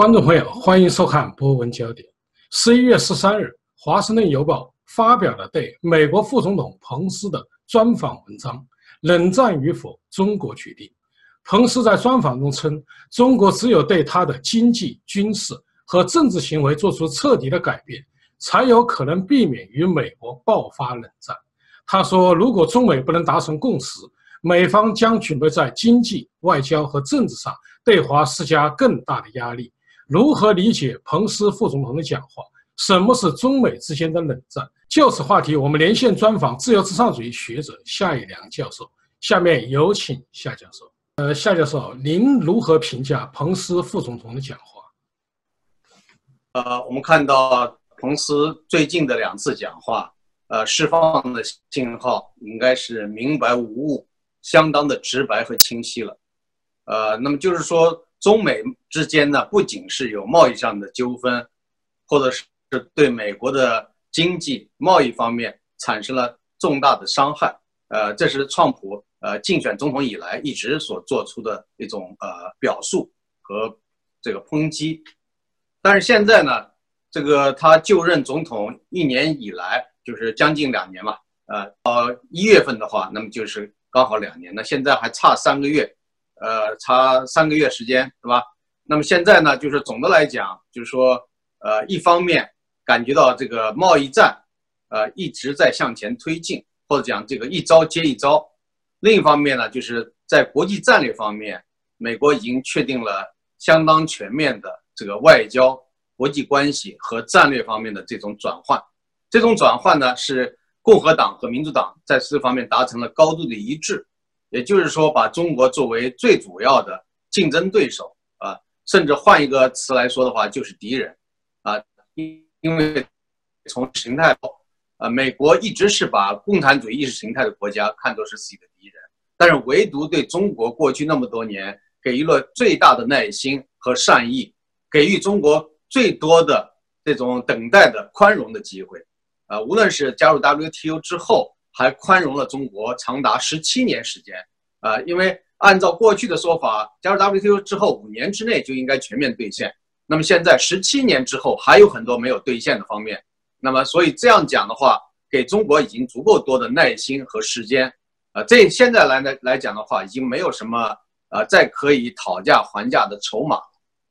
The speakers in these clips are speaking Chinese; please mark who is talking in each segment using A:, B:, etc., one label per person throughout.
A: 观众朋友，欢迎收看《博文焦点》。十一月十三日，《华盛顿邮报》发表了对美国副总统彭斯的专访文章：“冷战与否，中国决定。”彭斯在专访中称，中国只有对他的经济、军事和政治行为做出彻底的改变，才有可能避免与美国爆发冷战。他说：“如果中美不能达成共识，美方将准备在经济、外交和政治上对华施加更大的压力。”如何理解彭斯副总统的讲话？什么是中美之间的冷战？就此话题，我们连线专访自由至上主义学者夏以良教授。下面有请夏教授。呃，夏教授，您如何评价彭斯副总统的讲话？
B: 呃，我们看到彭斯最近的两次讲话，呃，释放的信号应该是明白无误，相当的直白和清晰了。呃，那么就是说。中美之间呢，不仅是有贸易上的纠纷，或者是对美国的经济贸易方面产生了重大的伤害。呃，这是川普呃竞选总统以来一直所做出的一种呃表述和这个抨击。但是现在呢，这个他就任总统一年以来，就是将近两年嘛，呃，到一月份的话，那么就是刚好两年。那现在还差三个月。呃，差三个月时间，是吧？那么现在呢，就是总的来讲，就是说，呃，一方面感觉到这个贸易战，呃，一直在向前推进，或者讲这个一招接一招；另一方面呢，就是在国际战略方面，美国已经确定了相当全面的这个外交、国际关系和战略方面的这种转换。这种转换呢，是共和党和民主党在这方面达成了高度的一致。也就是说，把中国作为最主要的竞争对手啊，甚至换一个词来说的话，就是敌人啊。因因为从形态，啊，美国一直是把共产主义意识形态的国家看作是自己的敌人，但是唯独对中国过去那么多年给予了最大的耐心和善意，给予中国最多的这种等待的宽容的机会啊。无论是加入 WTO 之后。还宽容了中国长达十七年时间，啊，因为按照过去的说法，加入 WTO 之后五年之内就应该全面兑现，那么现在十七年之后还有很多没有兑现的方面，那么所以这样讲的话，给中国已经足够多的耐心和时间，啊，这现在来来来讲的话，已经没有什么呃再可以讨价还价的筹码，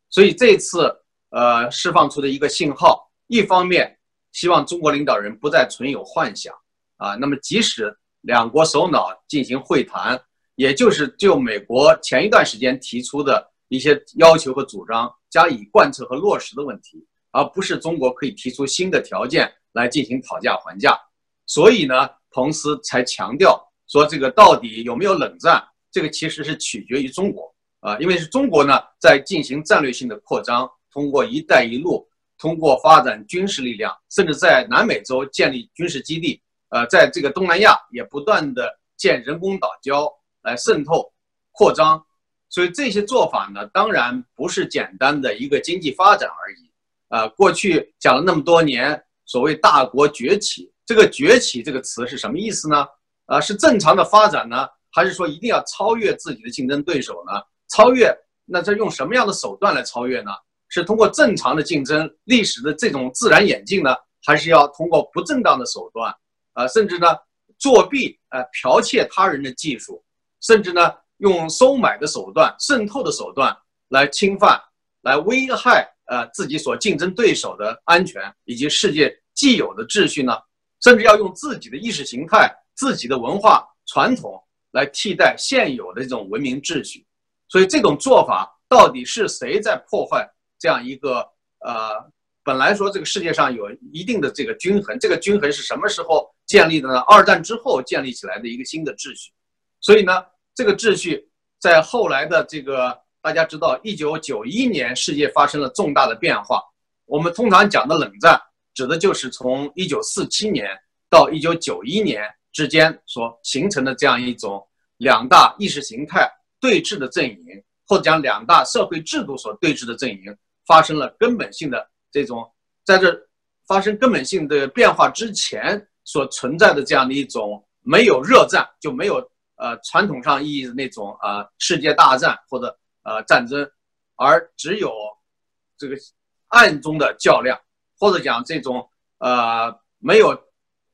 B: 所以这次呃释放出的一个信号，一方面希望中国领导人不再存有幻想。啊，那么即使两国首脑进行会谈，也就是就美国前一段时间提出的一些要求和主张加以贯彻和落实的问题，而不是中国可以提出新的条件来进行讨价还价。所以呢，彭斯才强调说，这个到底有没有冷战，这个其实是取决于中国啊，因为是中国呢在进行战略性的扩张，通过“一带一路”，通过发展军事力量，甚至在南美洲建立军事基地。呃，在这个东南亚也不断的建人工岛礁来渗透、扩张，所以这些做法呢，当然不是简单的一个经济发展而已。呃，过去讲了那么多年，所谓大国崛起，这个崛起这个词是什么意思呢？呃，是正常的发展呢，还是说一定要超越自己的竞争对手呢？超越，那这用什么样的手段来超越呢？是通过正常的竞争、历史的这种自然演进呢，还是要通过不正当的手段？啊，甚至呢，作弊，呃，剽窃他人的技术，甚至呢，用收买的手段、渗透的手段来侵犯、来危害，呃，自己所竞争对手的安全以及世界既有的秩序呢？甚至要用自己的意识形态、自己的文化传统来替代现有的这种文明秩序。所以，这种做法到底是谁在破坏这样一个呃？本来说这个世界上有一定的这个均衡，这个均衡是什么时候建立的呢？二战之后建立起来的一个新的秩序。所以呢，这个秩序在后来的这个大家知道，一九九一年世界发生了重大的变化。我们通常讲的冷战，指的就是从一九四七年到一九九一年之间所形成的这样一种两大意识形态对峙的阵营，或者讲两大社会制度所对峙的阵营发生了根本性的。这种在这发生根本性的变化之前所存在的这样的一种没有热战就没有呃传统上意义的那种呃世界大战或者呃战争，而只有这个暗中的较量，或者讲这种呃没有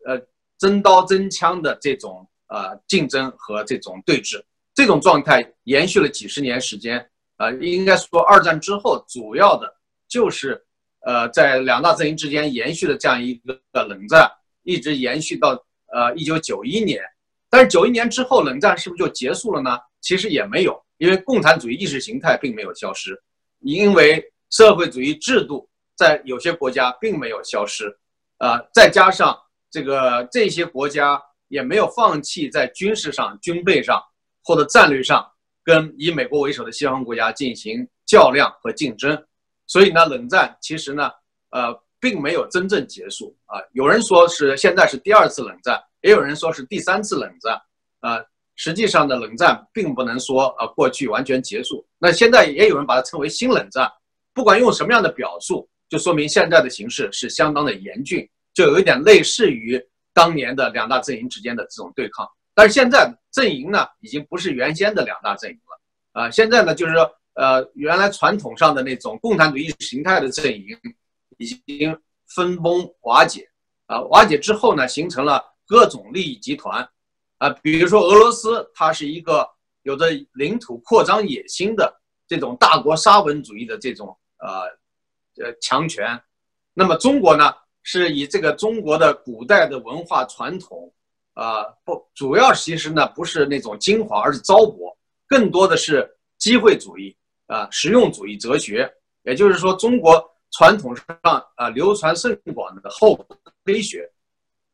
B: 呃真刀真枪的这种呃竞争和这种对峙，这种状态延续了几十年时间。呃，应该说二战之后，主要的就是呃在两大阵营之间延续的这样一个冷战，一直延续到呃一九九一年。但是九一年之后，冷战是不是就结束了呢？其实也没有，因为共产主义意识形态并没有消失，因为社会主义制度在有些国家并没有消失，啊，再加上这个这些国家也没有放弃在军事上、军备上或者战略上跟以美国为首的西方国家进行较量和竞争，所以呢，冷战其实呢，呃，并没有真正结束啊。有人说是现在是第二次冷战。也有人说是第三次冷战，啊，实际上的冷战并不能说啊过去完全结束。那现在也有人把它称为新冷战，不管用什么样的表述，就说明现在的形势是相当的严峻，就有一点类似于当年的两大阵营之间的这种对抗。但是现在阵营呢，已经不是原先的两大阵营了，啊，现在呢就是说，呃，原来传统上的那种共产主义形态的阵营已经分崩瓦解，啊，瓦解之后呢，形成了。各种利益集团，啊，比如说俄罗斯，它是一个有着领土扩张野心的这种大国沙文主义的这种呃呃强权。那么中国呢，是以这个中国的古代的文化传统，啊不，主要其实呢不是那种精华，而是糟粕，更多的是机会主义啊，实用主义哲学。也就是说，中国传统上啊流传甚广的后黑学。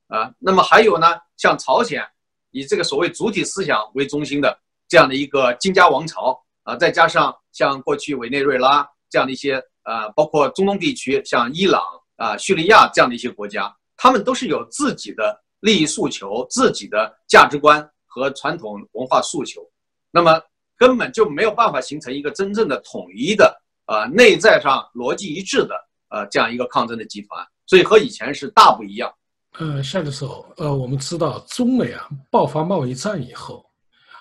B: 啊，那么还有呢，像朝鲜，以这个所谓主体思想为中心的这样的一个金家王朝啊，再加上像过去委内瑞拉这样的一些啊，包括中东地区像伊朗啊、叙利亚这样的一些国家，他们都是有自己的利益诉求、自己的价值观和传统文化诉求，那么根本就没有办法形成一个真正的统一的啊，内在上逻辑一致的呃这样一个抗争的集团，所以和以前是大不一样。
A: 呃，夏教授，呃，我们知道中美啊爆发贸易战以后，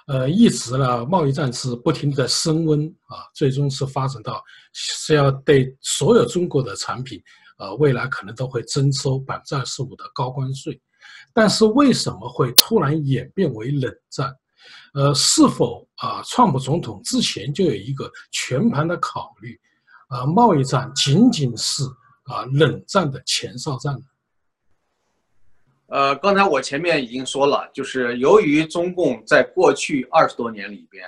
A: 呃，一直呢贸易战是不停的升温啊，最终是发展到是要对所有中国的产品，呃，未来可能都会征收百分之二十五的高关税。但是为什么会突然演变为冷战？呃，是否啊，川普总统之前就有一个全盘的考虑？啊，贸易战仅仅是啊冷战的前哨战呢？
B: 呃，刚才我前面已经说了，就是由于中共在过去二十多年里边，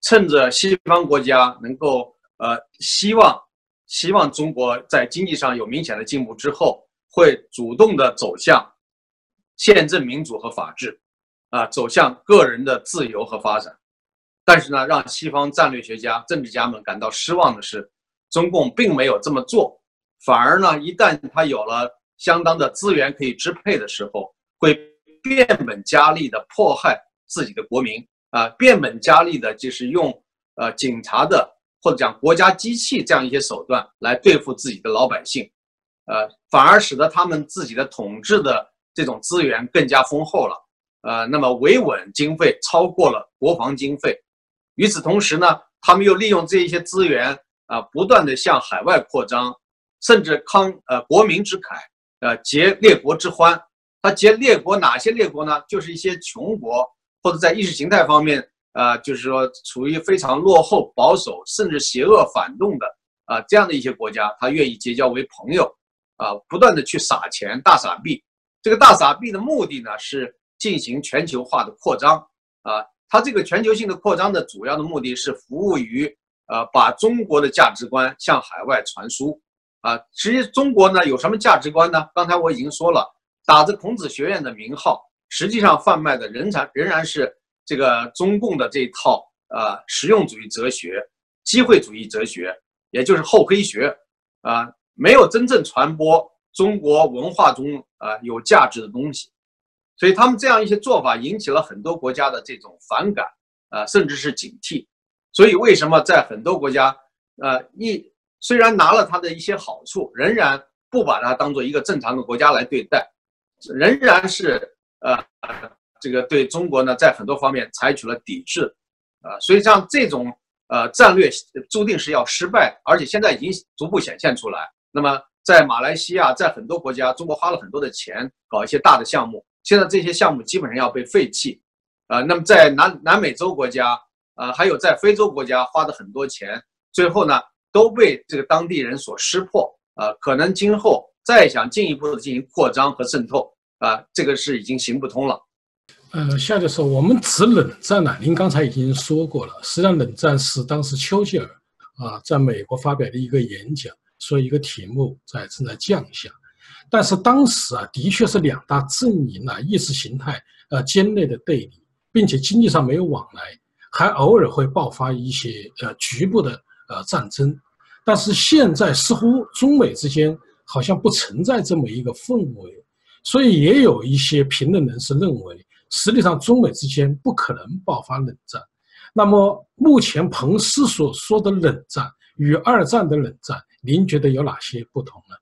B: 趁着西方国家能够呃希望希望中国在经济上有明显的进步之后，会主动的走向宪政民主和法治，啊，走向个人的自由和发展。但是呢，让西方战略学家、政治家们感到失望的是，中共并没有这么做，反而呢，一旦他有了。相当的资源可以支配的时候，会变本加厉的迫害自己的国民啊，变本加厉的就是用呃警察的或者讲国家机器这样一些手段来对付自己的老百姓，呃，反而使得他们自己的统治的这种资源更加丰厚了，呃，那么维稳经费超过了国防经费，与此同时呢，他们又利用这一些资源啊，不断的向海外扩张，甚至慷呃国民之慨。呃，结列国之欢，他结列国哪些列国呢？就是一些穷国，或者在意识形态方面，呃，就是说处于非常落后、保守，甚至邪恶反动的啊这样的一些国家，他愿意结交为朋友，啊，不断的去撒钱、大撒币。这个大撒币的目的呢，是进行全球化的扩张，啊，它这个全球性的扩张的主要的目的是服务于，呃，把中国的价值观向海外传输。啊，实际中国呢有什么价值观呢？刚才我已经说了，打着孔子学院的名号，实际上贩卖的仍然仍然是这个中共的这一套呃实用主义哲学、机会主义哲学，也就是厚黑学，啊，没有真正传播中国文化中啊有价值的东西，所以他们这样一些做法引起了很多国家的这种反感啊，甚至是警惕。所以为什么在很多国家，呃一。虽然拿了他的一些好处，仍然不把它当做一个正常的国家来对待，仍然是呃这个对中国呢，在很多方面采取了抵制，啊，所以像这种呃战略注定是要失败，而且现在已经逐步显现出来。那么在马来西亚，在很多国家，中国花了很多的钱搞一些大的项目，现在这些项目基本上要被废弃。呃，那么在南南美洲国家，呃，还有在非洲国家花的很多钱，最后呢都被这个当地人所识破。呃，可能今后再想进一步的进行扩张和渗透，啊，这个是已经行不通了。
A: 呃，夏教授，我们指冷战呢，您刚才已经说过了。实际上，冷战是当时丘吉尔啊在美国发表的一个演讲，说一个题目在正在降下。但是当时啊，的确是两大阵营啊意识形态呃尖锐的对立，并且经济上没有往来，还偶尔会爆发一些呃局部的呃战争。但是现在似乎中美之间好像不存在这么一个氛围，所以也有一些评论人士认为。实际上，中美之间不可能爆发冷战。那么，目前彭斯所说的冷战与二战的冷战，您觉得有哪些不同呢？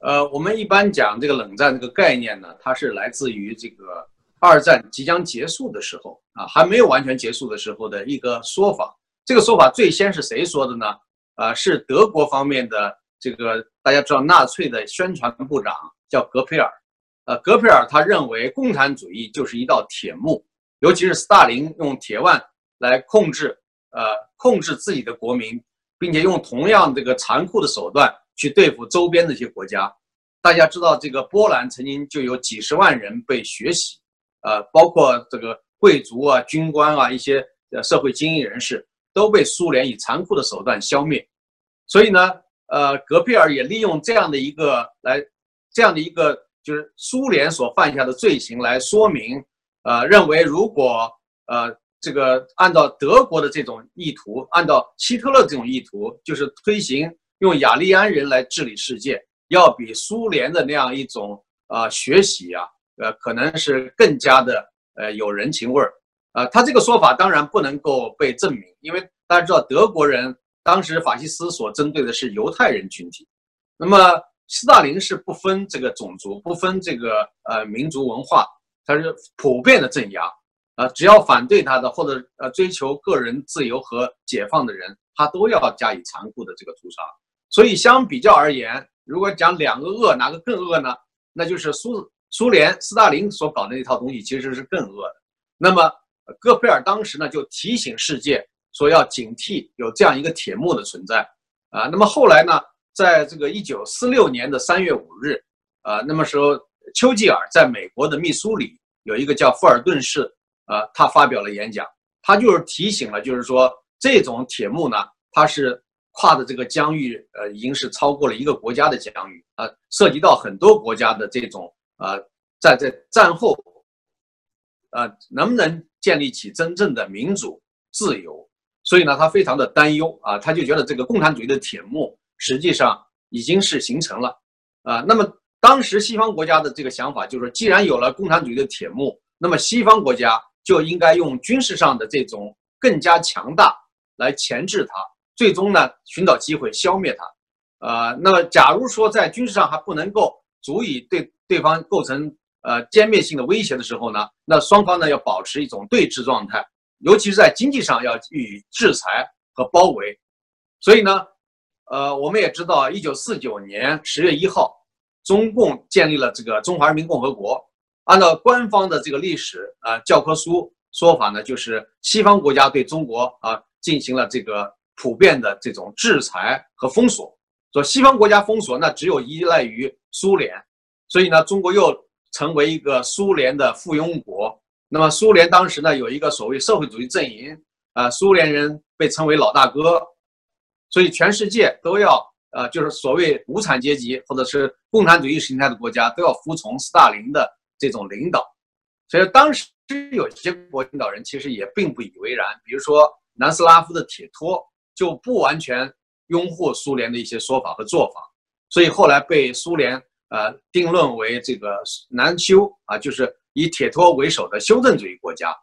B: 呃，我们一般讲这个冷战这个概念呢，它是来自于这个二战即将结束的时候啊，还没有完全结束的时候的一个说法。这个说法最先是谁说的呢？啊，是德国方面的这个大家知道纳粹的宣传部长叫格培尔。呃，格培尔他认为共产主义就是一道铁幕，尤其是斯大林用铁腕来控制，呃，控制自己的国民，并且用同样这个残酷的手段去对付周边的一些国家。大家知道，这个波兰曾经就有几十万人被血洗，呃，包括这个贵族啊、军官啊、一些呃社会精英人士都被苏联以残酷的手段消灭。所以呢，呃，戈培尔也利用这样的一个来，这样的一个。就是苏联所犯下的罪行来说明，呃，认为如果呃这个按照德国的这种意图，按照希特勒这种意图，就是推行用雅利安人来治理世界，要比苏联的那样一种呃学习啊，呃，可能是更加的呃有人情味儿。呃，他这个说法当然不能够被证明，因为大家知道德国人当时法西斯所针对的是犹太人群体，那么。斯大林是不分这个种族，不分这个呃民族文化，他是普遍的镇压，啊，只要反对他的或者呃追求个人自由和解放的人，他都要加以残酷的这个屠杀。所以相比较而言，如果讲两个恶，哪个更恶呢？那就是苏苏联斯大林所搞的那套东西其实是更恶的。那么戈培尔当时呢就提醒世界说要警惕有这样一个铁幕的存在，啊，那么后来呢？在这个一九四六年的三月五日，啊，那么时候丘吉尔在美国的密苏里有一个叫富尔顿市，啊，他发表了演讲，他就是提醒了，就是说这种铁幕呢，它是跨的这个疆域，呃，已经是超过了一个国家的疆域，啊，涉及到很多国家的这种，呃，在在战后，呃，能不能建立起真正的民主自由？所以呢，他非常的担忧啊，他就觉得这个共产主义的铁幕。实际上已经是形成了，啊，那么当时西方国家的这个想法就是说，既然有了共产主义的铁幕，那么西方国家就应该用军事上的这种更加强大来钳制它，最终呢寻找机会消灭它，呃，那么假如说在军事上还不能够足以对对方构成呃歼灭性的威胁的时候呢，那双方呢要保持一种对峙状态，尤其是在经济上要予以制裁和包围，所以呢。呃，我们也知道，一九四九年十月一号，中共建立了这个中华人民共和国。按照官方的这个历史啊教科书说法呢，就是西方国家对中国啊进行了这个普遍的这种制裁和封锁。说西方国家封锁，那只有依赖于苏联，所以呢，中国又成为一个苏联的附庸国。那么苏联当时呢有一个所谓社会主义阵营啊，苏联人被称为老大哥。所以全世界都要，呃，就是所谓无产阶级或者是共产主义形态的国家都要服从斯大林的这种领导。所以当时有些国领导人其实也并不以为然，比如说南斯拉夫的铁托就不完全拥护苏联的一些说法和做法，所以后来被苏联呃定论为这个南修啊，就是以铁托为首的修正主义国家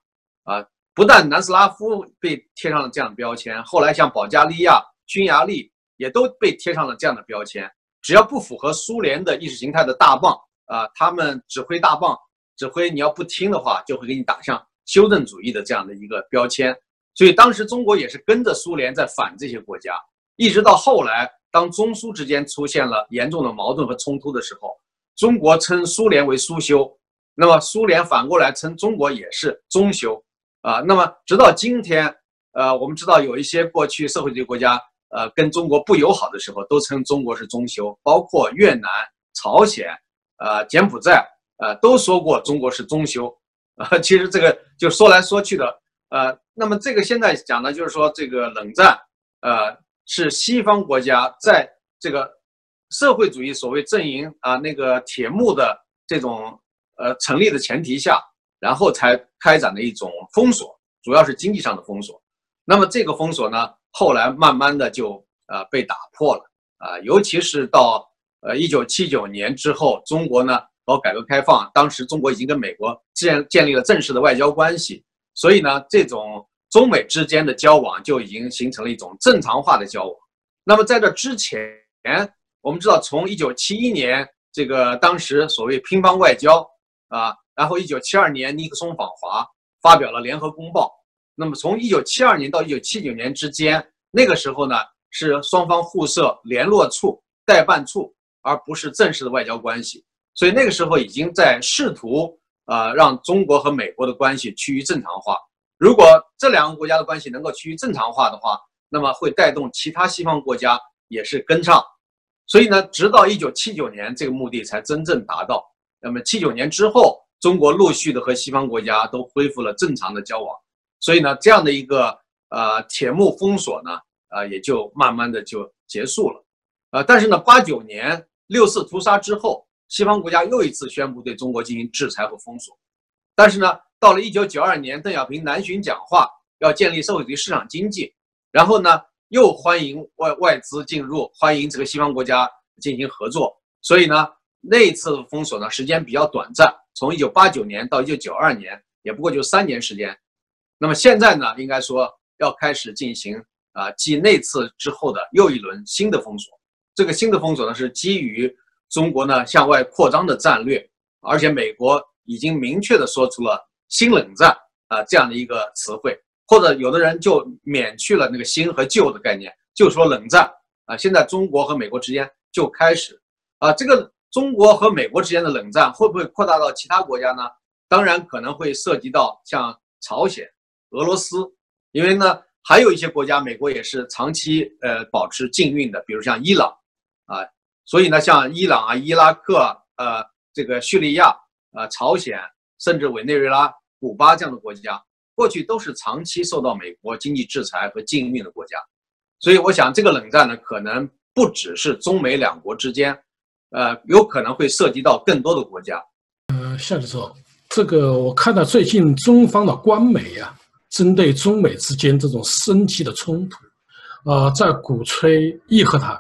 B: 啊。不但南斯拉夫被贴上了这样的标签，后来像保加利亚。匈牙利也都被贴上了这样的标签，只要不符合苏联的意识形态的大棒啊，他们指挥大棒指挥，你要不听的话，就会给你打上修正主义的这样的一个标签。所以当时中国也是跟着苏联在反这些国家，一直到后来，当中苏之间出现了严重的矛盾和冲突的时候，中国称苏联为苏修，那么苏联反过来称中国也是中修，啊，那么直到今天，呃，我们知道有一些过去社会主义国家，呃，跟中国不友好的时候，都称中国是中修，包括越南、朝鲜，呃，柬埔寨，呃，都说过中国是中修，啊，其实这个就说来说去的。呃，那么这个现在讲的就是说，这个冷战，呃，是西方国家在这个社会主义所谓阵营啊，那个铁幕的这种呃成立的前提下，然后才开展的一种封锁，主要是经济上的封锁。那么这个封锁呢，后来慢慢的就呃被打破了啊，尤其是到呃一九七九年之后，中国呢搞改革开放，当时中国已经跟美国建建立了正式的外交关系。所以呢，这种中美之间的交往就已经形成了一种正常化的交往。那么在这之前，我们知道，从一九七一年这个当时所谓乒乓外交啊，然后一九七二年尼克松访华，发表了联合公报。那么从一九七二年到一九七九年之间，那个时候呢是双方互设联络处、代办处，而不是正式的外交关系。所以那个时候已经在试图。呃，让中国和美国的关系趋于正常化。如果这两个国家的关系能够趋于正常化的话，那么会带动其他西方国家也是跟上。所以呢，直到一九七九年，这个目的才真正达到。那么七九年之后，中国陆续的和西方国家都恢复了正常的交往。所以呢，这样的一个呃铁幕封锁呢，呃也就慢慢的就结束了。呃，但是呢，八九年六四屠杀之后。西方国家又一次宣布对中国进行制裁和封锁，但是呢，到了一九九二年，邓小平南巡讲话，要建立社会主义市场经济，然后呢，又欢迎外外资进入，欢迎这个西方国家进行合作，所以呢，那一次封锁呢，时间比较短暂，从一九八九年到一九九二年，也不过就三年时间。那么现在呢，应该说要开始进行啊，继那次之后的又一轮新的封锁。这个新的封锁呢，是基于。中国呢向外扩张的战略，而且美国已经明确的说出了新冷战啊这样的一个词汇，或者有的人就免去了那个新和旧的概念，就说冷战啊。现在中国和美国之间就开始啊，这个中国和美国之间的冷战会不会扩大到其他国家呢？当然可能会涉及到像朝鲜、俄罗斯，因为呢还有一些国家美国也是长期呃保持禁运的，比如像伊朗啊。所以呢，像伊朗啊、伊拉克、呃，这个叙利亚、呃，朝鲜，甚至委内瑞拉、古巴这样的国家，过去都是长期受到美国经济制裁和禁运的国家。所以，我想这个冷战呢，可能不只是中美两国之间，呃，有可能会涉及到更多的国家。
A: 呃，夏教授，这个我看到最近中方的官媒啊，针对中美之间这种升级的冲突，呃，在鼓吹义和谈。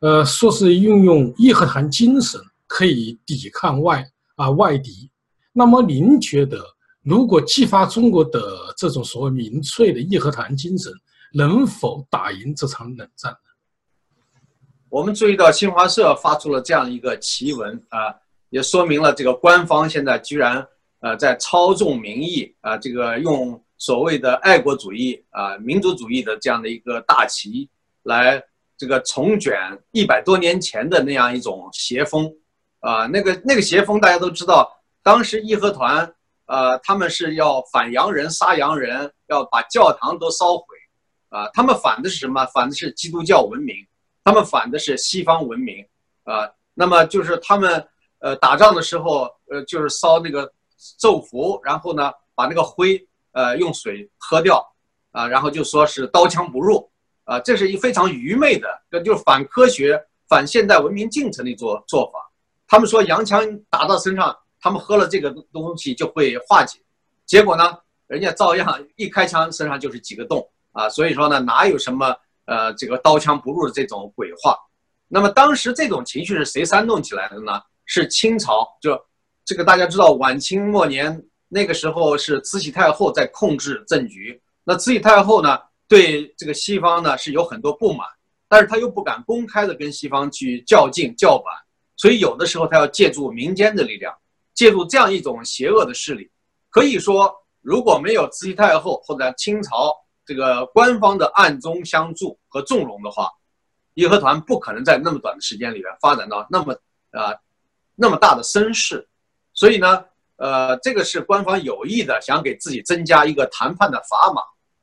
A: 呃，说是运用义和团精神可以抵抗外啊外敌，那么您觉得，如果激发中国的这种所谓民粹的义和团精神，能否打赢这场冷战呢？
B: 我们注意到新华社发出了这样一个奇文啊，也说明了这个官方现在居然呃在操纵民意啊，这个用所谓的爱国主义啊民族主义的这样的一个大旗来。这个重卷一百多年前的那样一种邪风，啊，那个那个邪风大家都知道，当时义和团，呃，他们是要反洋人、杀洋人，要把教堂都烧毁，啊，他们反的是什么？反的是基督教文明，他们反的是西方文明，啊，那么就是他们，呃，打仗的时候，呃，就是烧那个咒符，然后呢，把那个灰，呃，用水喝掉，啊，然后就说是刀枪不入。啊，这是一非常愚昧的，这就是反科学、反现代文明进程的一做做法。他们说洋枪打到身上，他们喝了这个东西就会化解，结果呢，人家照样一开枪身上就是几个洞啊。所以说呢，哪有什么呃这个刀枪不入的这种鬼话？那么当时这种情绪是谁煽动起来的呢？是清朝，就这个大家知道，晚清末年那个时候是慈禧太后在控制政局，那慈禧太后呢？对这个西方呢是有很多不满，但是他又不敢公开的跟西方去较劲叫板，所以有的时候他要借助民间的力量，借助这样一种邪恶的势力，可以说如果没有慈禧太后或者清朝这个官方的暗中相助和纵容的话，义和团不可能在那么短的时间里面发展到那么啊那么大的声势。所以呢，呃，这个是官方有意的，想给自己增加一个谈判的砝码，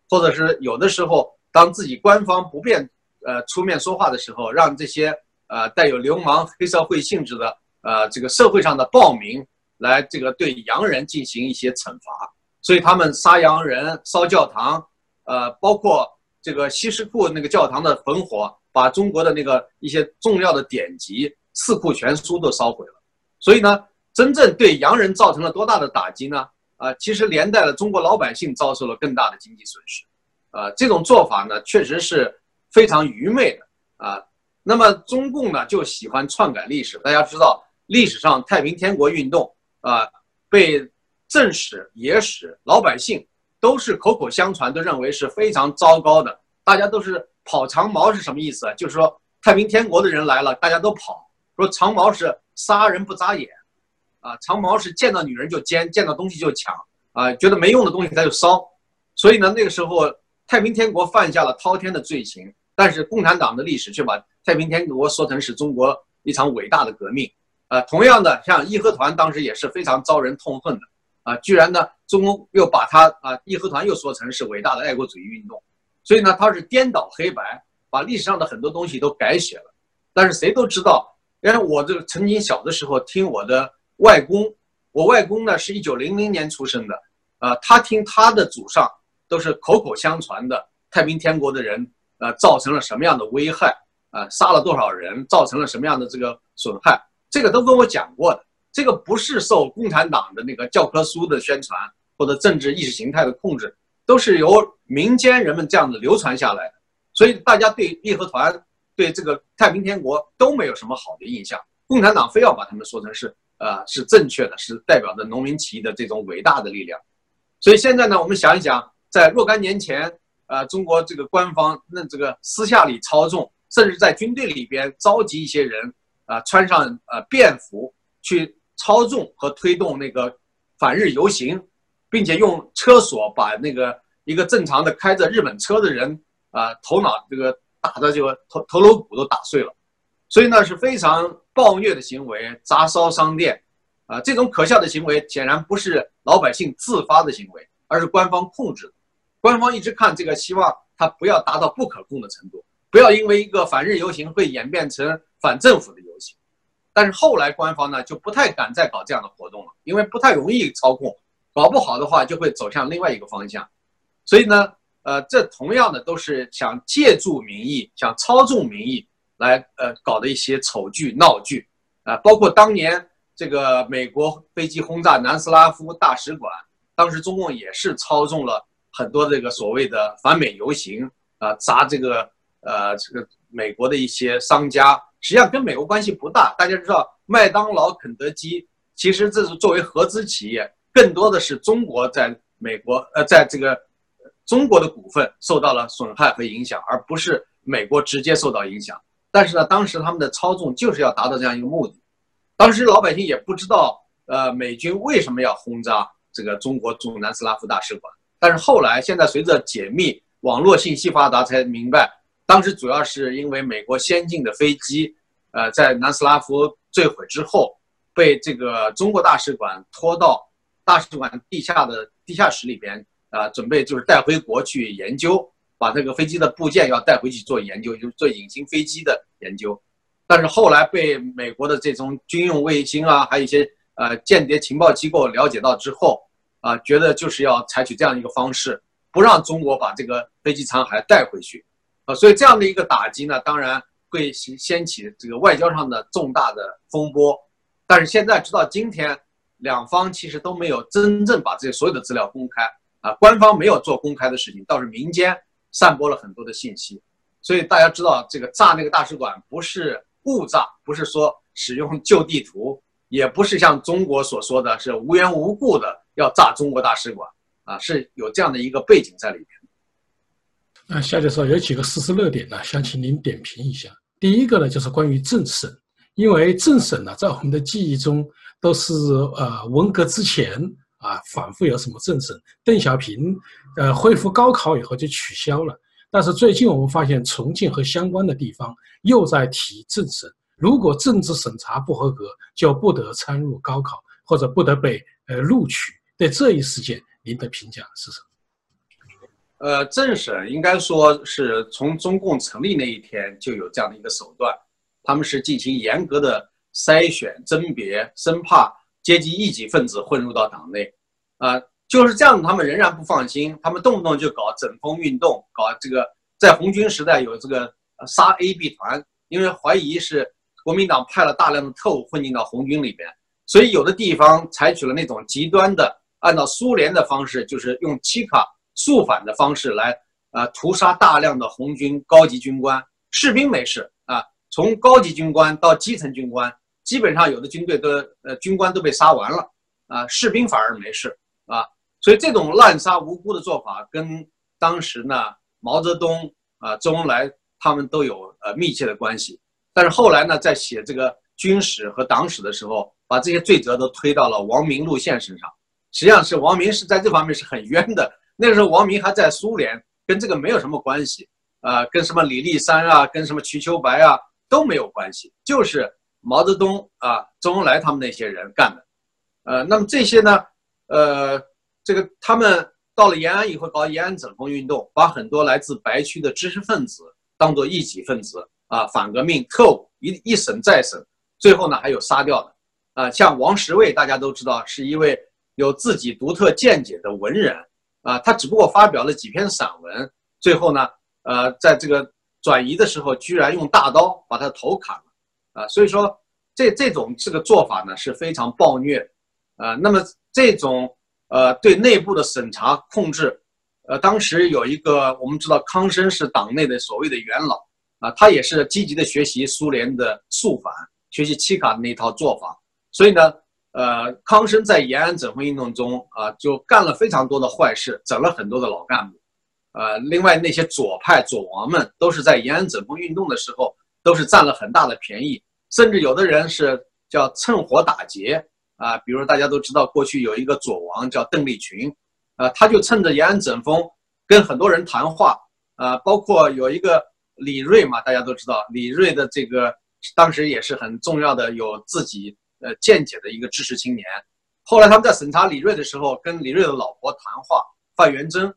B: 或者是有的时候，当自己官方不便呃出面说话的时候，让这些呃带有流氓黑社会性质的呃这个社会上的暴民来这个对洋人进行一些惩罚。所以他们杀洋人、烧教堂，呃，包括这个西什库那个教堂的焚火，把中国的那个一些重要的典籍《四库全书》都烧毁了。所以呢。真正对洋人造成了多大的打击呢？啊，其实连带了中国老百姓遭受了更大的经济损失，啊，这种做法呢，确实是非常愚昧的啊。那么中共呢，就喜欢篡改历史。大家知道，历史上太平天国运动啊，被正史、野史、老百姓都是口口相传，都认为是非常糟糕的。大家都是跑长毛是什么意思？就是说太平天国的人来了，大家都跑。说长毛是杀人不眨眼。啊，长毛是见到女人就奸，见到东西就抢，啊，觉得没用的东西他就烧，所以呢，那个时候太平天国犯下了滔天的罪行，但是共产党的历史却把太平天国说成是中国一场伟大的革命，啊，同样的，像义和团当时也是非常遭人痛恨的，啊，居然呢，中共又把他啊，义和团又说成是伟大的爱国主义运动，所以呢，他是颠倒黑白，把历史上的很多东西都改写了，但是谁都知道，因为我这个曾经小的时候听我的。外公，我外公呢是一九零零年出生的，呃，他听他的祖上都是口口相传的太平天国的人，呃，造成了什么样的危害，啊，杀了多少人，造成了什么样的这个损害，这个都跟我讲过的。这个不是受共产党的那个教科书的宣传或者政治意识形态的控制，都是由民间人们这样子流传下来的。所以大家对义和团、对这个太平天国都没有什么好的印象，共产党非要把他们说成是。呃，是正确的，是代表着农民起义的这种伟大的力量。所以现在呢，我们想一想，在若干年前，呃，中国这个官方那这个私下里操纵，甚至在军队里边召集一些人，啊，穿上呃便服去操纵和推动那个反日游行，并且用车锁把那个一个正常的开着日本车的人啊头脑这个打的这个头头颅骨都打碎了。所以呢，是非常暴虐的行为，砸烧商店，啊，这种可笑的行为显然不是老百姓自发的行为，而是官方控制的。官方一直看这个，希望它不要达到不可控的程度，不要因为一个反日游行会演变成反政府的游行。但是后来官方呢，就不太敢再搞这样的活动了，因为不太容易操控，搞不好的话就会走向另外一个方向。所以呢，呃，这同样的都是想借助民意，想操纵民意。来，呃，搞的一些丑剧、闹剧，啊，包括当年这个美国飞机轰炸南斯拉夫大使馆，当时中共也是操纵了很多这个所谓的反美游行，啊，砸这个，呃，这个美国的一些商家，实际上跟美国关系不大。大家知道，麦当劳、肯德基，其实这是作为合资企业，更多的是中国在美国，呃，在这个中国的股份受到了损害和影响，而不是美国直接受到影响。但是呢，当时他们的操纵就是要达到这样一个目的。当时老百姓也不知道，呃，美军为什么要轰炸这个中国驻南斯拉夫大使馆。但是后来，现在随着解密、网络信息发达，才明白，当时主要是因为美国先进的飞机，呃，在南斯拉夫坠毁之后，被这个中国大使馆拖到大使馆地下的地下室里边，啊，准备就是带回国去研究。把这个飞机的部件要带回去做研究，就是做隐形飞机的研究，但是后来被美国的这种军用卫星啊，还有一些呃间谍情报机构了解到之后，啊，觉得就是要采取这样一个方式，不让中国把这个飞机残骸带回去，啊，所以这样的一个打击呢，当然会掀掀起这个外交上的重大的风波，但是现在直到今天，两方其实都没有真正把这些所有的资料公开，啊，官方没有做公开的事情，倒是民间。散播了很多的信息，所以大家知道，这个炸那个大使馆不是误炸，不是说使用旧地图，也不是像中国所说的是无缘无故的要炸中国大使馆啊，是有这样的一个背景在里面。
A: 那夏教授有几个事实热点呢，想请您点评一下。第一个呢，就是关于政审，因为政审呢，在我们的记忆中都是呃文革之前啊，反复有什么政审。邓小平呃恢复高考以后就取消了，但是最近我们发现重庆和相关的地方又在提政审，如果政治审查不合格，就不得参入高考或者不得被呃录取。对这一事件，您的评价是什么？
B: 呃，政审应该说是从中共成立那一天就有这样的一个手段，他们是进行严格的筛选甄别，生怕阶级异己分子混入到党内，啊，就是这样，他们仍然不放心，他们动不动就搞整风运动，搞这个，在红军时代有这个杀 A B 团，因为怀疑是国民党派了大量的特务混进到红军里边，所以有的地方采取了那种极端的，按照苏联的方式，就是用七卡。肃反的方式来啊，屠杀大量的红军高级军官，士兵没事啊。从高级军官到基层军官，基本上有的军队都呃军官都被杀完了啊，士兵反而没事。所以这种滥杀无辜的做法，跟当时呢毛泽东啊、周恩来他们都有呃密切的关系。但是后来呢，在写这个军史和党史的时候，把这些罪责都推到了王明、路线身上。实际上是王明是在这方面是很冤的。那个时候，王明还在苏联，跟这个没有什么关系啊，跟什么李立三啊，跟什么瞿秋白啊都没有关系，就是毛泽东啊、周恩来他们那些人干的。呃，那么这些呢，呃，这个他们到了延安以后搞延安整风运动，把很多来自白区的知识分子当做异己分子啊、反革命特务，一一审再审，最后呢还有杀掉的啊，像王石卫，大家都知道是一位有自己独特见解的文人。啊，他只不过发表了几篇散文，最后呢，呃，在这个转移的时候，居然用大刀把他头砍了，啊，所以说这这种这个做法呢是非常暴虐，啊，那么这种呃对内部的审查控制，呃，当时有一个我们知道康生是党内的所谓的元老，啊，他也是积极的学习苏联的肃反，学习七卡的那套做法，所以呢。呃，康生在延安整风运动中啊，就干了非常多的坏事，整了很多的老干部。呃，另外那些左派左王们都是在延安整风运动的时候，都是占了很大的便宜，甚至有的人是叫趁火打劫啊。比如大家都知道，过去有一个左王叫邓丽群，啊，他就趁着延安整风跟很多人谈话啊，包括有一个李瑞嘛，大家都知道李瑞的这个当时也是很重要的，有自己。呃，见解的一个知识青年，后来他们在审查李锐的时候，跟李锐的老婆谈话，范元贞，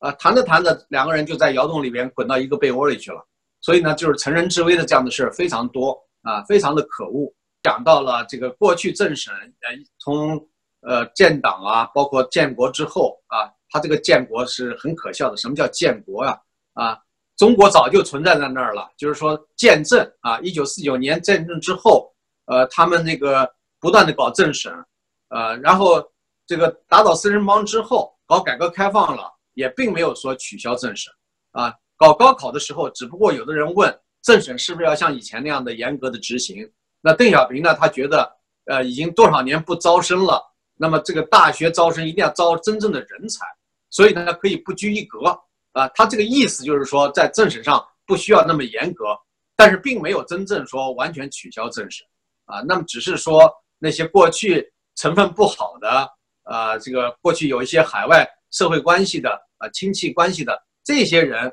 B: 啊，谈着谈着，两个人就在窑洞里边滚到一个被窝里去了。所以呢，就是乘人之危的这样的事儿非常多啊，非常的可恶。讲到了这个过去政审，呃，从呃建党啊，包括建国之后啊，他这个建国是很可笑的。什么叫建国呀？啊，中国早就存在在那儿了，就是说建政啊，一九四九年建政之后。呃，他们那个不断的搞政审，呃，然后这个打倒四人帮之后，搞改革开放了，也并没有说取消政审，啊，搞高考的时候，只不过有的人问政审是不是要像以前那样的严格的执行，那邓小平呢，他觉得，呃，已经多少年不招生了，那么这个大学招生一定要招真正的人才，所以呢，可以不拘一格，啊，他这个意思就是说，在政审上不需要那么严格，但是并没有真正说完全取消政审。啊，那么只是说那些过去成分不好的，啊，这个过去有一些海外社会关系的，啊，亲戚关系的这些人，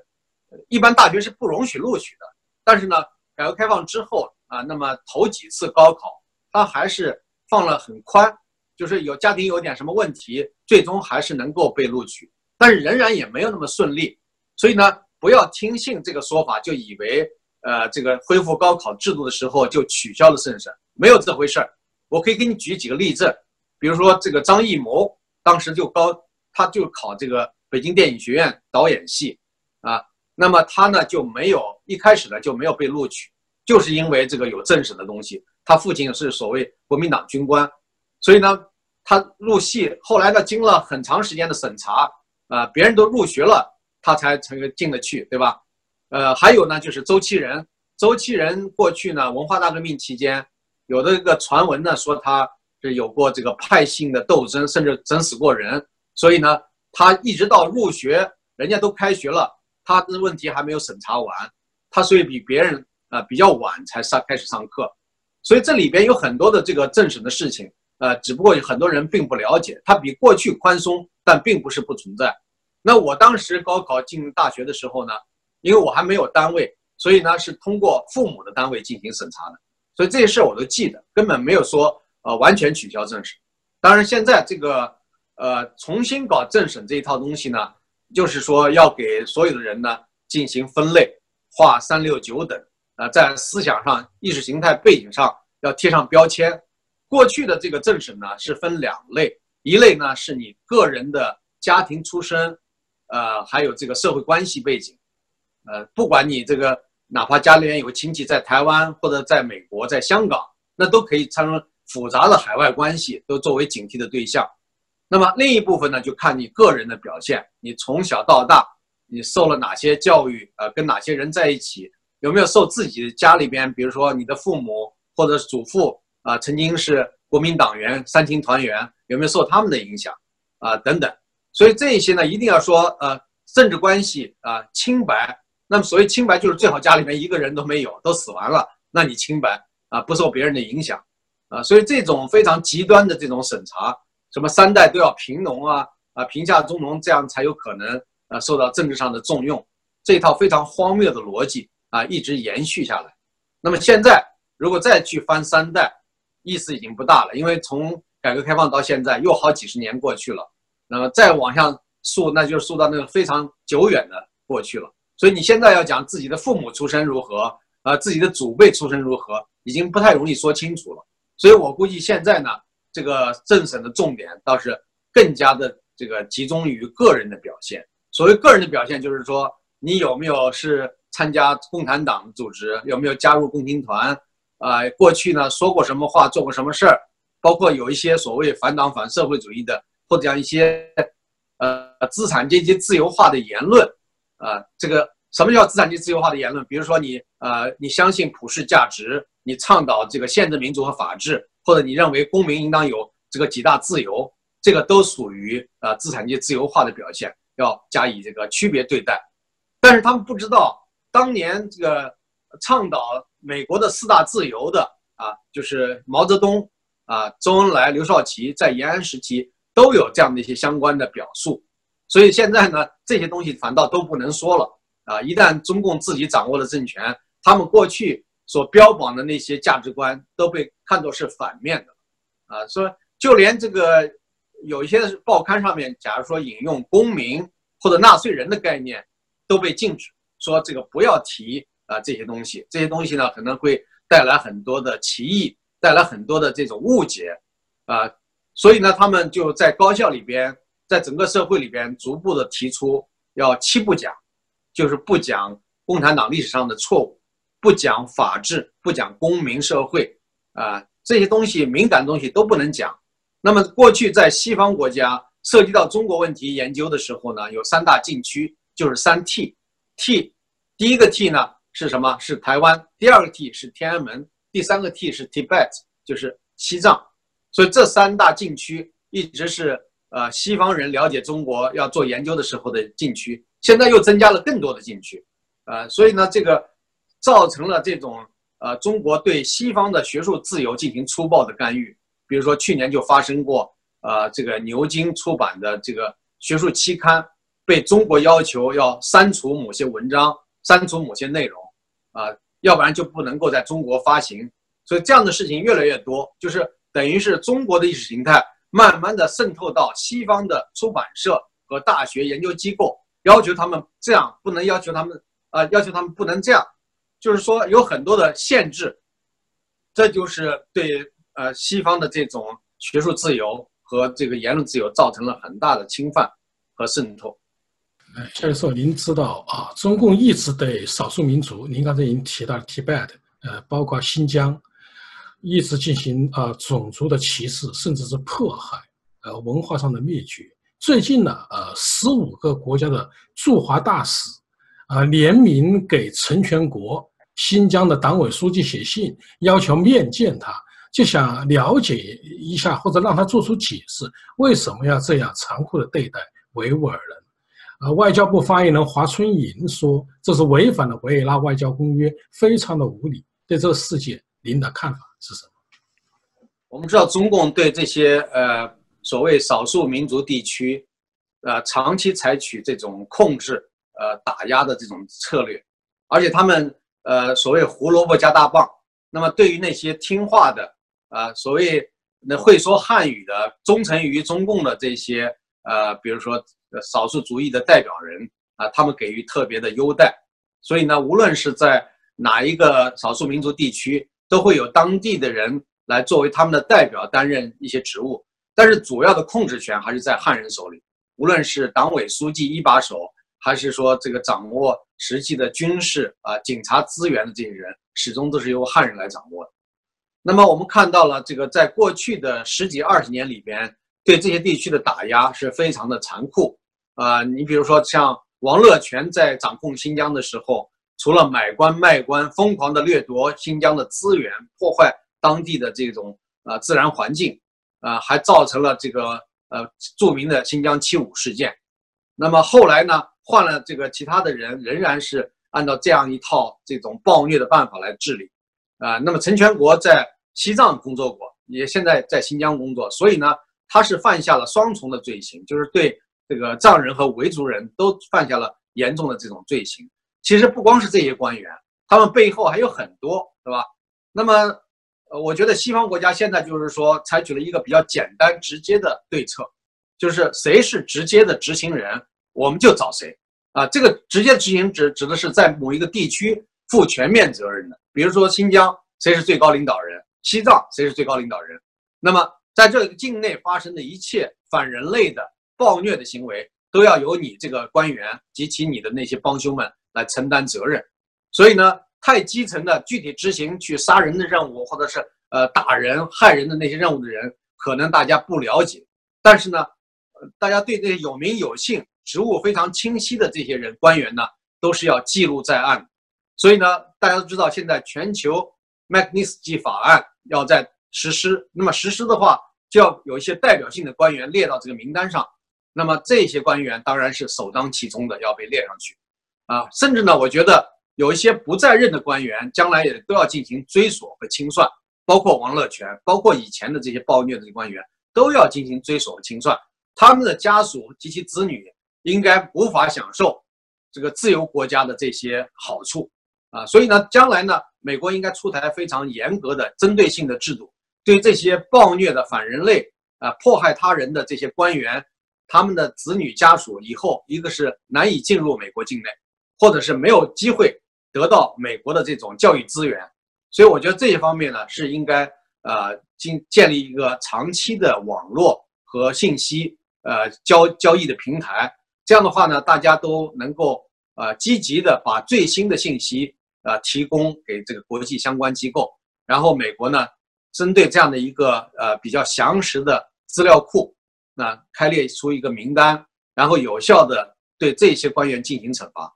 B: 一般大学是不容许录取的。但是呢，改革开放之后啊，那么头几次高考，他还是放了很宽，就是有家庭有点什么问题，最终还是能够被录取，但是仍然也没有那么顺利。所以呢，不要听信这个说法，就以为。呃，这个恢复高考制度的时候就取消了政审，没有这回事儿。我可以给你举几个例证，比如说这个张艺谋当时就高，他就考这个北京电影学院导演系，啊，那么他呢就没有一开始呢就没有被录取，就是因为这个有政审的东西。他父亲是所谓国民党军官，所以呢他入戏，后来呢经了很长时间的审查，啊，别人都入学了，他才才进得去，对吧？呃，还有呢，就是周其仁。周其仁过去呢，文化大革命期间，有的这个传闻呢，说他是有过这个派性的斗争，甚至整死过人。所以呢，他一直到入学，人家都开学了，他的问题还没有审查完，他所以比别人啊比较晚才上开始上课。所以这里边有很多的这个政审的事情呃，只不过很多人并不了解，它比过去宽松，但并不是不存在。那我当时高考进大学的时候呢，因为我还没有单位，所以呢是通过父母的单位进行审查的，所以这些事我都记得，根本没有说呃完全取消政审。当然现在这个呃重新搞政审这一套东西呢，就是说要给所有的人呢进行分类，划三六九等，啊，在思想上、意识形态背景上要贴上标签。过去的这个政审呢是分两类，一类呢是你个人的家庭出身。呃，还有这个社会关系背景，呃，不管你这个哪怕家里面有亲戚在台湾或者在美国、在香港，那都可以产生复杂的海外关系，都作为警惕的对象。那么另一部分呢，就看你个人的表现，你从小到大你受了哪些教育，呃，跟哪些人在一起，有没有受自己家里边，比如说你的父母或者祖父啊，曾经是国民党员、三青团员，有没有受他们的影响啊，等等。所以这一些呢，一定要说，呃，政治关系啊，清白。那么所谓清白，就是最好家里面一个人都没有，都死完了，那你清白啊，不受别人的影响，啊，所以这种非常极端的这种审查，什么三代都要贫农啊，啊，贫下中农，这样才有可能啊受到政治上的重用，这一套非常荒谬的逻辑啊，一直延续下来。那么现在如果再去翻三代，意思已经不大了，因为从改革开放到现在又好几十年过去了。那么再往下溯，那就溯到那个非常久远的过去了。所以你现在要讲自己的父母出身如何，啊，自己的祖辈出身如何，已经不太容易说清楚了。所以我估计现在呢，这个政审的重点倒是更加的这个集中于个人的表现。所谓个人的表现，就是说你有没有是参加共产党组织，有没有加入共青团，啊，过去呢说过什么话，做过什么事儿，包括有一些所谓反党反社会主义的。或者讲一些，呃，资产阶级自由化的言论，啊，这个什么叫资产阶级自由化的言论？比如说你，呃，你相信普世价值，你倡导这个宪政民主和法治，或者你认为公民应当有这个几大自由，这个都属于呃资产阶级自由化的表现，要加以这个区别对待。但是他们不知道，当年这个倡导美国的四大自由的啊，就是毛泽东啊、周恩来、刘少奇在延安时期。都有这样的一些相关的表述，所以现在呢，这些东西反倒都不能说了啊！一旦中共自己掌握了政权，他们过去所标榜的那些价值观都被看作是反面的，啊，说就连这个有一些报刊上面，假如说引用公民或者纳税人的概念，都被禁止，说这个不要提啊这些东西，这些东西呢可能会带来很多的歧义，带来很多的这种误解，啊。所以呢，他们就在高校里边，在整个社会里边，逐步的提出要七不讲，就是不讲共产党历史上的错误，不讲法治，不讲公民社会，啊，这些东西敏感的东西都不能讲。那么过去在西方国家涉及到中国问题研究的时候呢，有三大禁区，就是三 T T，第一个 T 呢是什么？是台湾。第二个 T 是天安门。第三个 T 是 Tibet，就是西藏。所以这三大禁区一直是呃西方人了解中国要做研究的时候的禁区，现在又增加了更多的禁区，呃，所以呢，这个造成了这种呃中国对西方的学术自由进行粗暴的干预。比如说去年就发生过，呃，这个牛津出版的这个学术期刊被中国要求要删除某些文章，删除某些内容，啊，要不然就不能够在中国发行。所以这样的事情越来越多，就是。等于是中国的意识形态慢慢的渗透到西方的出版社和大学研究机构，要求他们这样，不能要求他们啊，要求他们不能这样，就是说有很多的限制，这就是对呃西方的这种学术自由和这个言论自由造成了很大的侵犯和渗透。
A: 哎，夏教授，您知道啊，中共一直对少数民族，您刚才已经提到了 Tibet，呃，包括新疆。一直进行啊种族的歧视，甚至是迫害，呃文化上的灭绝。最近呢，呃十五个国家的驻华大使，啊联名给陈全国新疆的党委书记写信，要求面见他，就想了解一下或者让他做出解释，为什么要这样残酷的对待维吾尔人？啊，外交部发言人华春莹说，这是违反了维也纳外交公约，非常的无理。对这个事件，您的看法？是什么？
B: 我们知道中共对这些呃所谓少数民族地区，呃长期采取这种控制、呃打压的这种策略，而且他们呃所谓胡萝卜加大棒。那么对于那些听话的，呃所谓那会说汉语的、忠诚于中共的这些呃，比如说少数族裔的代表人啊，他们给予特别的优待。所以呢，无论是在哪一个少数民族地区，都会有当地的人来作为他们的代表担任一些职务，但是主要的控制权还是在汉人手里。无论是党委书记一把手，还是说这个掌握实际的军事啊、警察资源的这些人，始终都是由汉人来掌握的。那么我们看到了这个，在过去的十几二十年里边，对这些地区的打压是非常的残酷啊。你比如说像王乐泉在掌控新疆的时候。除了买官卖官，疯狂的掠夺新疆的资源，破坏当地的这种呃自然环境，啊，还造成了这个呃著名的新疆七五事件。那么后来呢，换了这个其他的人，仍然是按照这样一套这种暴虐的办法来治理，啊，那么陈全国在西藏工作过，也现在在新疆工作，所以呢，他是犯下了双重的罪行，就是对这个藏人和维族人都犯下了严重的这种罪行。其实不光是这些官员，他们背后还有很多，对吧？那么，呃，我觉得西方国家现在就是说采取了一个比较简单直接的对策，就是谁是直接的执行人，我们就找谁啊。这个直接执行指指的是在某一个地区负全面责任的，比如说新疆谁是最高领导人，西藏谁是最高领导人。那么在这个境内发生的一切反人类的暴虐的行为，都要由你这个官员及其你的那些帮凶们。来承担责任，所以呢，太基层的具体执行去杀人的任务，或者是呃打人害人的那些任务的人，可能大家不了解。但是呢，大家对这些有名有姓、职务非常清晰的这些人官员呢，都是要记录在案。所以呢，大家都知道，现在全球麦克尼斯基法案要在实施，那么实施的话，就要有一些代表性的官员列到这个名单上。那么这些官员当然是首当其冲的，要被列上去。啊，甚至呢，我觉得有一些不在任的官员，将来也都要进行追索和清算，包括王乐泉，包括以前的这些暴虐的官员，都要进行追索和清算。他们的家属及其子女应该无法享受这个自由国家的这些好处啊。所以呢，将来呢，美国应该出台非常严格的针对性的制度，对这些暴虐的反人类啊、迫害他人的这些官员，他们的子女家属以后一个是难以进入美国境内。或者是没有机会得到美国的这种教育资源，所以我觉得这些方面呢是应该呃建建立一个长期的网络和信息呃交交易的平台。这样的话呢，大家都能够呃积极的把最新的信息呃提供给这个国际相关机构，然后美国呢针对这样的一个呃比较详实的资料库，那开列出一个名单，然后有效的对这些官员进行惩罚。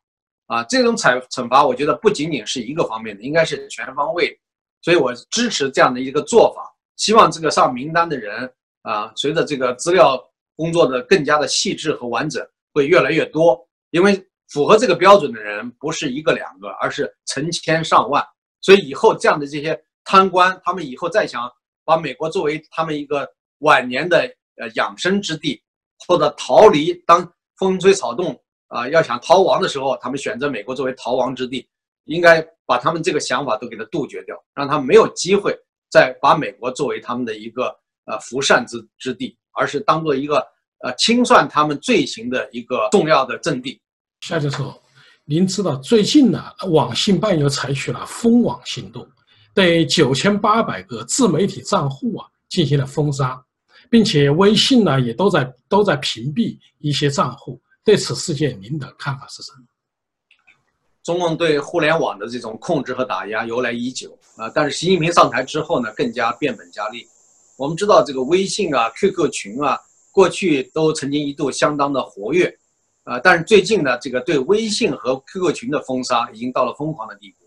B: 啊，这种惩惩罚，我觉得不仅仅是一个方面的，应该是全方位，所以我支持这样的一个做法。希望这个上名单的人啊，随着这个资料工作的更加的细致和完整，会越来越多。因为符合这个标准的人不是一个两个，而是成千上万。所以以后这样的这些贪官，他们以后再想把美国作为他们一个晚年的呃养生之地，或者逃离当风吹草动。啊，要想逃亡的时候，他们选择美国作为逃亡之地，应该把他们这个想法都给它杜绝掉，让他没有机会再把美国作为他们的一个呃福善之之地，而是当做一个呃清算他们罪行的一个重要的阵地。
A: 夏教授，您知道最近呢，网信办又采取了封网行动，对九千八百个自媒体账户啊进行了封杀，并且微信呢也都在都在屏蔽一些账户。对此事件，您的看法是什么？
B: 中共对互联网的这种控制和打压由来已久啊，但是习近平上台之后呢，更加变本加厉。我们知道这个微信啊、QQ 群啊，过去都曾经一度相当的活跃啊，但是最近呢，这个对微信和 QQ 群的封杀已经到了疯狂的地步。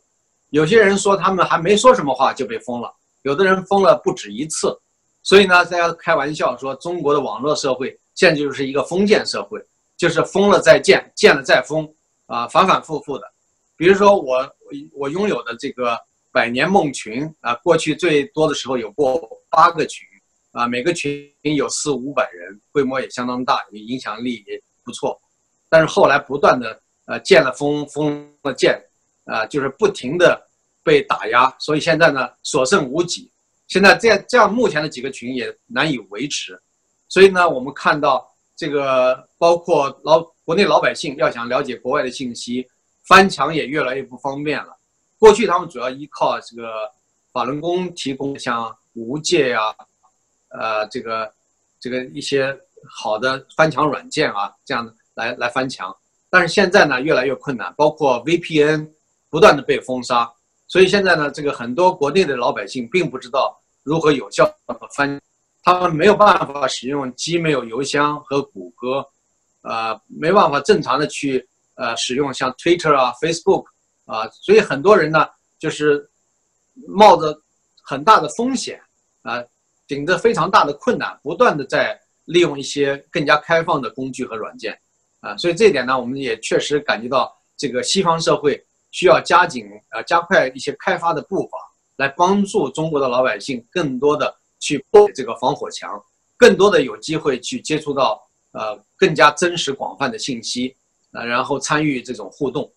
B: 有些人说他们还没说什么话就被封了，有的人封了不止一次。所以呢，大家开玩笑说，中国的网络社会现在就是一个封建社会。就是封了再建，建了再封，啊，反反复复的。比如说我我拥有的这个百年梦群啊，过去最多的时候有过八个群，啊，每个群有四五百人，规模也相当大，影响力也不错。但是后来不断的呃建了封，封了建，啊，就是不停的被打压，所以现在呢所剩无几。现在这样这样，目前的几个群也难以维持。所以呢，我们看到这个包括老国内老百姓要想了解国外的信息，翻墙也越来越不方便了。过去他们主要依靠这个法轮功提供像无界呀，呃，这个这个一些好的翻墙软件啊，这样来来翻墙。但是现在呢，越来越困难，包括 VPN 不断的被封杀，所以现在呢，这个很多国内的老百姓并不知道如何有效的翻，他们没有办法使用 Gmail 邮箱和谷歌，呃，没办法正常的去呃使用像 Twitter 啊、Facebook。啊，所以很多人呢，就是冒着很大的风险啊，顶着非常大的困难，不断的在利用一些更加开放的工具和软件啊。所以这一点呢，我们也确实感觉到这个西方社会需要加紧呃加快一些开发的步伐，来帮助中国的老百姓更多的去破这个防火墙，更多的有机会去接触到呃更加真实广泛的信息啊，然后参与这种互动。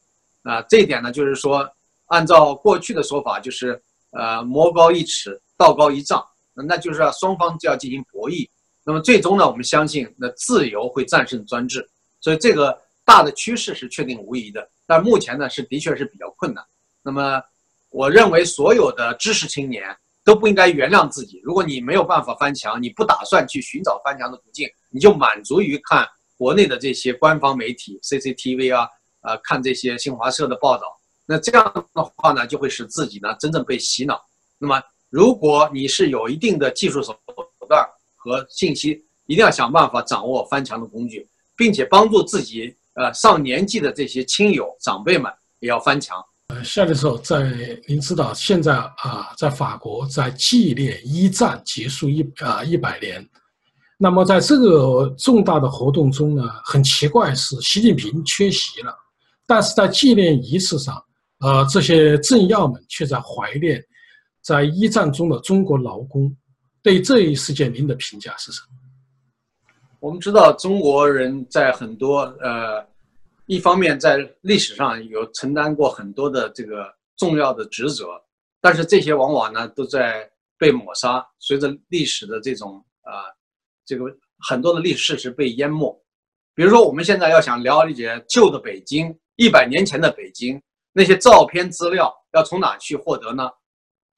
B: 啊，这一点呢，就是说，按照过去的说法，就是呃，魔高一尺，道高一丈，那就是双方就要进行博弈。那么最终呢，我们相信，那自由会战胜专制，所以这个大的趋势是确定无疑的。但目前呢，是的确是比较困难。那么，我认为所有的知识青年都不应该原谅自己。如果你没有办法翻墙，你不打算去寻找翻墙的途径，你就满足于看国内的这些官方媒体 CCTV 啊。呃，看这些新华社的报道，那这样的话呢，就会使自己呢真正被洗脑。那么，如果你是有一定的技术手段和信息，一定要想办法掌握翻墙的工具，并且帮助自己呃上年纪的这些亲友长辈们也要翻墙。
A: 呃，夏教授，在您知道现在啊，在法国在纪念一战结束一啊一百年，那么在这个重大的活动中呢，很奇怪是习近平缺席了。但是在纪念仪式上，呃，这些政要们却在怀念在一战中的中国劳工。对这一事件，您的评价是什么？
B: 我们知道，中国人在很多呃，一方面在历史上有承担过很多的这个重要的职责，但是这些往往呢都在被抹杀，随着历史的这种啊，这个很多的历史事实被淹没。比如说，我们现在要想了解旧的北京。一百年前的北京，那些照片资料要从哪去获得呢？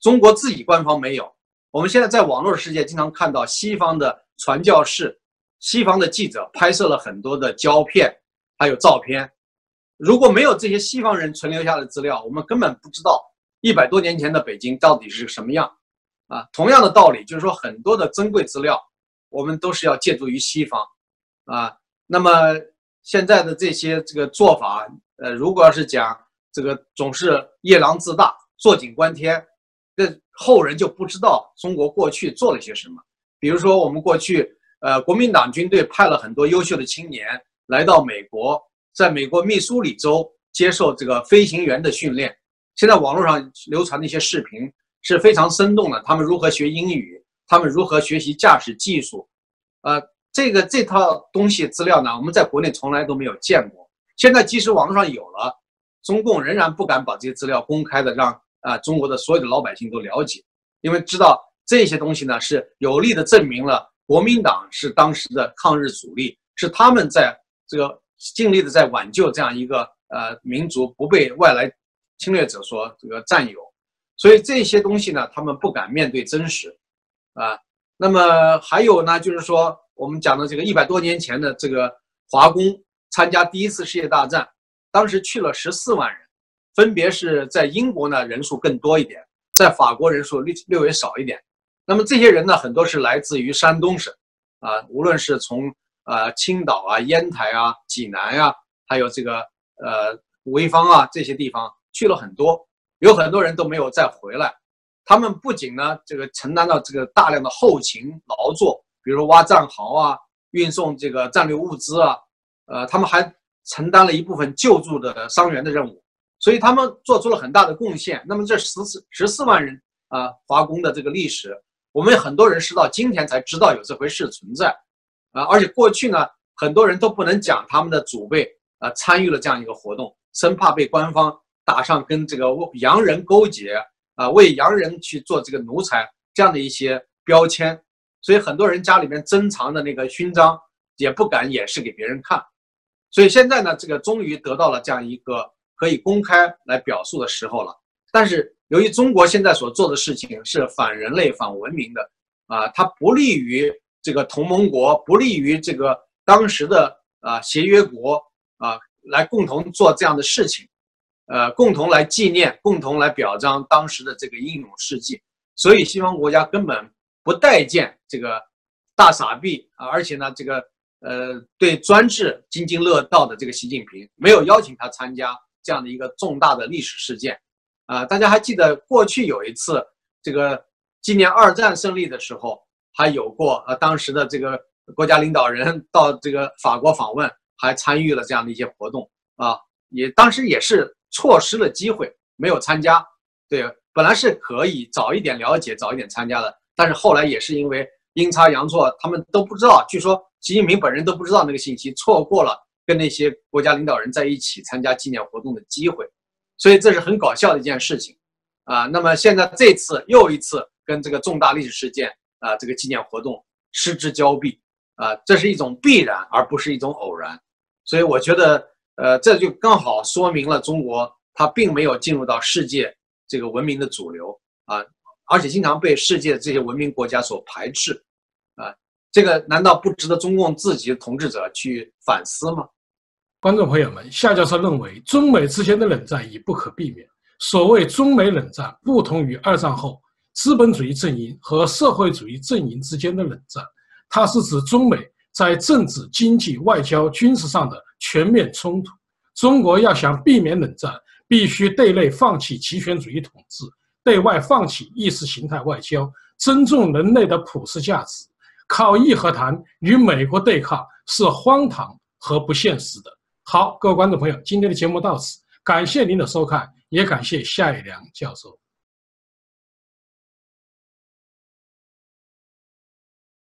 B: 中国自己官方没有。我们现在在网络世界经常看到西方的传教士、西方的记者拍摄了很多的胶片，还有照片。如果没有这些西方人存留下的资料，我们根本不知道一百多年前的北京到底是什么样。啊，同样的道理，就是说很多的珍贵资料，我们都是要借助于西方。啊，那么现在的这些这个做法。呃，如果要是讲这个总是夜郎自大、坐井观天，这后人就不知道中国过去做了些什么。比如说，我们过去，呃，国民党军队派了很多优秀的青年来到美国，在美国密苏里州接受这个飞行员的训练。现在网络上流传的一些视频是非常生动的，他们如何学英语，他们如何学习驾驶技术，呃，这个这套东西资料呢，我们在国内从来都没有见过。现在即使网络上有了，中共仍然不敢把这些资料公开的让啊中国的所有的老百姓都了解，因为知道这些东西呢是有力的证明了国民党是当时的抗日主力，是他们在这个尽力的在挽救这样一个呃民族不被外来侵略者所这个占有，所以这些东西呢他们不敢面对真实，啊，那么还有呢就是说我们讲的这个一百多年前的这个华工。参加第一次世界大战，当时去了十四万人，分别是在英国呢人数更多一点，在法国人数略略微少一点。那么这些人呢，很多是来自于山东省，啊，无论是从呃青岛啊、烟台啊、济南呀，还有这个呃潍坊啊这些地方去了很多，有很多人都没有再回来。他们不仅呢这个承担了这个大量的后勤劳作，比如挖战壕啊、运送这个战略物资啊。呃，他们还承担了一部分救助的伤员的任务，所以他们做出了很大的贡献。那么这十四十四万人啊，华工的这个历史我们很多人是到今天才知道有这回事存在，啊，而且过去呢，很多人都不能讲他们的祖辈啊参与了这样一个活动，生怕被官方打上跟这个洋人勾结啊，为洋人去做这个奴才这样的一些标签，所以很多人家里面珍藏的那个勋章也不敢演示给别人看，所以现在呢，这个终于得到了这样一个可以公开来表述的时候了，但是。由于中国现在所做的事情是反人类、反文明的，啊，它不利于这个同盟国，不利于这个当时的啊协约国啊来共同做这样的事情，呃，共同来纪念、共同来表彰当时的这个英勇事迹。所以西方国家根本不待见这个大傻逼啊，而且呢，这个呃对专制津津乐道的这个习近平，没有邀请他参加这样的一个重大的历史事件。啊，大家还记得过去有一次这个纪念二战胜利的时候，还有过呃当时的这个国家领导人到这个法国访问，还参与了这样的一些活动啊，也当时也是错失了机会，没有参加。对，本来是可以早一点了解、早一点参加的，但是后来也是因为阴差阳错，他们都不知道，据说习近平本人都不知道那个信息，错过了跟那些国家领导人在一起参加纪念活动的机会。所以这是很搞笑的一件事情，啊，那么现在这次又一次跟这个重大历史事件啊，这个纪念活动失之交臂，啊，这是一种必然，而不是一种偶然。所以我觉得，呃，这就刚好说明了中国它并没有进入到世界这个文明的主流啊，而且经常被世界这些文明国家所排斥，啊，这个难道不值得中共自己的统治者去反思吗？
A: 观众朋友们，夏教授认为，中美之间的冷战已不可避免。所谓中美冷战，不同于二战后资本主义阵营和社会主义阵营之间的冷战，它是指中美在政治、经济、外交、军事上的全面冲突。中国要想避免冷战，必须对内放弃极权主义统治，对外放弃意识形态外交，尊重人类的普世价值。靠义和谈与美国对抗是荒唐和不现实的。好，各位观众朋友，今天的节目到此，感谢您的收看，也感谢夏一良教授。